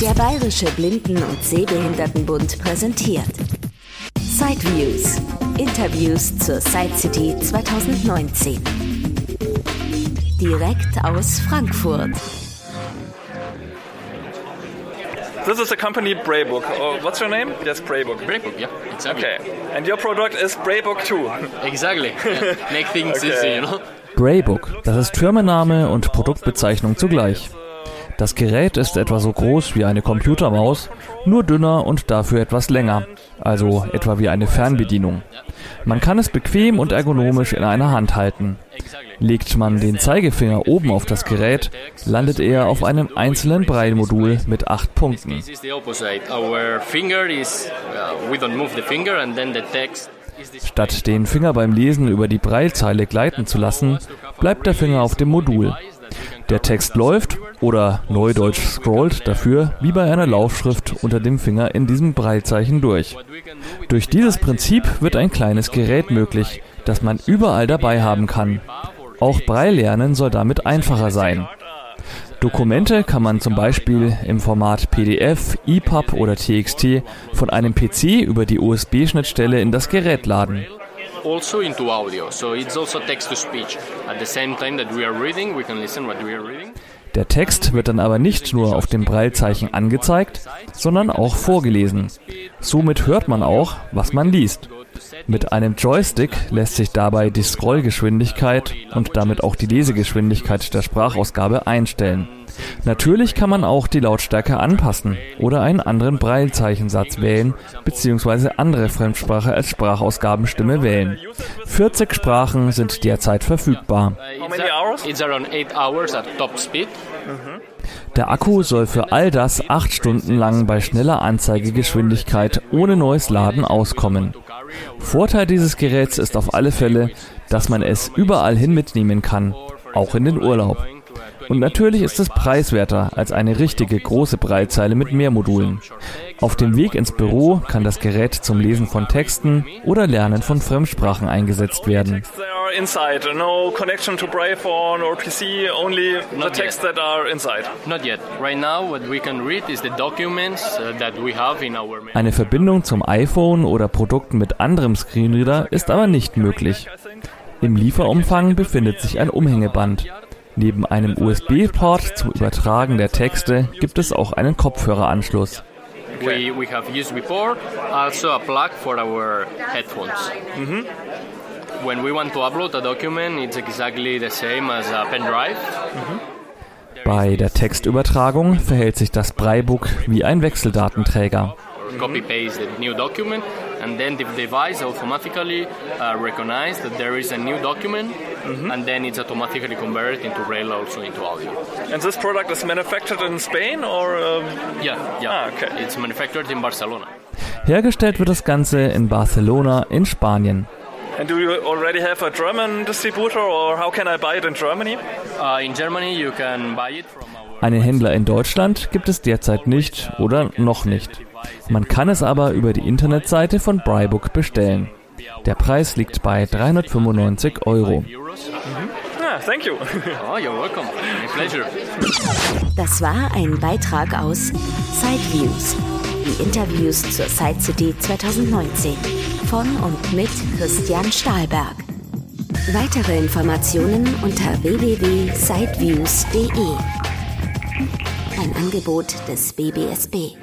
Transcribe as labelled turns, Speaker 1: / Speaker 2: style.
Speaker 1: Der Bayerische Blinden- und Sehbehindertenbund präsentiert Sideviews. Interviews zur Side City 2019. Direkt aus Frankfurt.
Speaker 2: This is the company Braybook. Oh, what's your name? Yes, Braybook.
Speaker 3: Braybook, yeah, exactly.
Speaker 2: Okay. And your product is Braybook 2.
Speaker 3: Exactly. Yeah. Make things
Speaker 2: Okay.
Speaker 3: easy, you know.
Speaker 4: Braybook, das ist Firmenname und Produktbezeichnung zugleich. Das Gerät ist etwa so groß wie eine Computermaus, nur dünner und dafür etwas länger, also etwa wie eine Fernbedienung. Man kann es bequem und ergonomisch in einer Hand halten. Legt man den Zeigefinger oben auf das Gerät, landet er auf einem einzelnen Braille-Modul mit acht Punkten.
Speaker 3: Uh.
Speaker 4: Statt den Finger beim Lesen über die Braillezeile gleiten zu lassen, bleibt der Finger auf dem Modul. Der Text läuft oder neudeutsch scrollt dafür wie bei einer Laufschrift unter dem Finger in diesem Braillezeichen durch. Durch dieses Prinzip wird ein kleines Gerät möglich, das man überall dabei haben kann. Auch Braille lernen soll damit einfacher sein. Dokumente kann man zum Beispiel im Format PDF, EPUB oder TXT von einem PC über die USB-Schnittstelle in das Gerät laden.
Speaker 3: Also into audio, so it's also text to speech. At the same time that we are reading, we can listen what we are reading.
Speaker 4: Der Text wird dann aber nicht nur auf dem Braillezeichen angezeigt, sondern auch vorgelesen. Somit hört man auch, was man liest. Mit einem Joystick lässt sich dabei die Scrollgeschwindigkeit und damit auch die Lesegeschwindigkeit der Sprachausgabe einstellen. Natürlich kann man auch die Lautstärke anpassen oder einen anderen Braillezeichensatz wählen bzw. andere Fremdsprache als Sprachausgabenstimme wählen. 40 Sprachen sind derzeit verfügbar.
Speaker 2: How
Speaker 3: it's
Speaker 2: many
Speaker 3: a-
Speaker 2: hours?
Speaker 3: It's around 8 hours at top speed.
Speaker 4: Der Akku soll für all das acht Stunden lang bei schneller Anzeigegeschwindigkeit ohne neues Laden auskommen. Vorteil dieses Geräts ist auf alle Fälle, dass man es überall hin mitnehmen kann, auch in den Urlaub. Und natürlich ist es preiswerter als eine richtige große Breitzeile mit mehr Modulen. Auf dem Weg ins Büro kann das Gerät zum Lesen von Texten oder Lernen von Fremdsprachen eingesetzt werden.
Speaker 2: Inside. No connection to phone or PC. Only the
Speaker 3: Not
Speaker 2: texts
Speaker 3: yet.
Speaker 2: that are inside.
Speaker 3: Not yet. Right now, what we can read is the documents uh, that we have in our.
Speaker 4: Eine Verbindung zum iPhone oder Produkten mit anderem Screenreader ist aber nicht möglich. Im Lieferumfang befindet sich ein Umhängeband. Neben einem USB-Port zum Übertragen der Texte gibt es auch einen Kopfhöreranschluss.
Speaker 3: We, we have used before, also a plug for our headphones. When we want to upload a document, it's exactly the same as a pen drive.
Speaker 4: Bei der Textübertragung verhält sich das Breibook wie ein Wechseldatenträger.
Speaker 3: Or copy paste the new document, and then the device automatically uh, recognizes that there is a new document, and then it's automatically converted into Braille also into audio.
Speaker 2: And this product is manufactured in Spain or? Um,
Speaker 3: Yeah, yeah.
Speaker 2: Ah, okay.
Speaker 3: It's manufactured in Barcelona.
Speaker 4: Hergestellt wird das Ganze in Barcelona in Spanien.
Speaker 2: And do you already have a German distributor, or how can I buy it in Germany?
Speaker 3: Uh, in Germany, you can buy it from our.
Speaker 4: Einen Händler in Deutschland gibt es derzeit nicht oder noch nicht. Man kann es aber über die Internetseite von Brybook bestellen. Der Preis liegt bei 395 Euro.
Speaker 3: Euros.
Speaker 2: Ah, thank you.
Speaker 3: Oh, you're welcome. My pleasure.
Speaker 1: Das war ein Beitrag aus Sideviews. Die Interviews zur Side City 2019 von und mit Christian Stahlberg. Weitere Informationen unter www.sideviews.de. Ein Angebot des BBSB.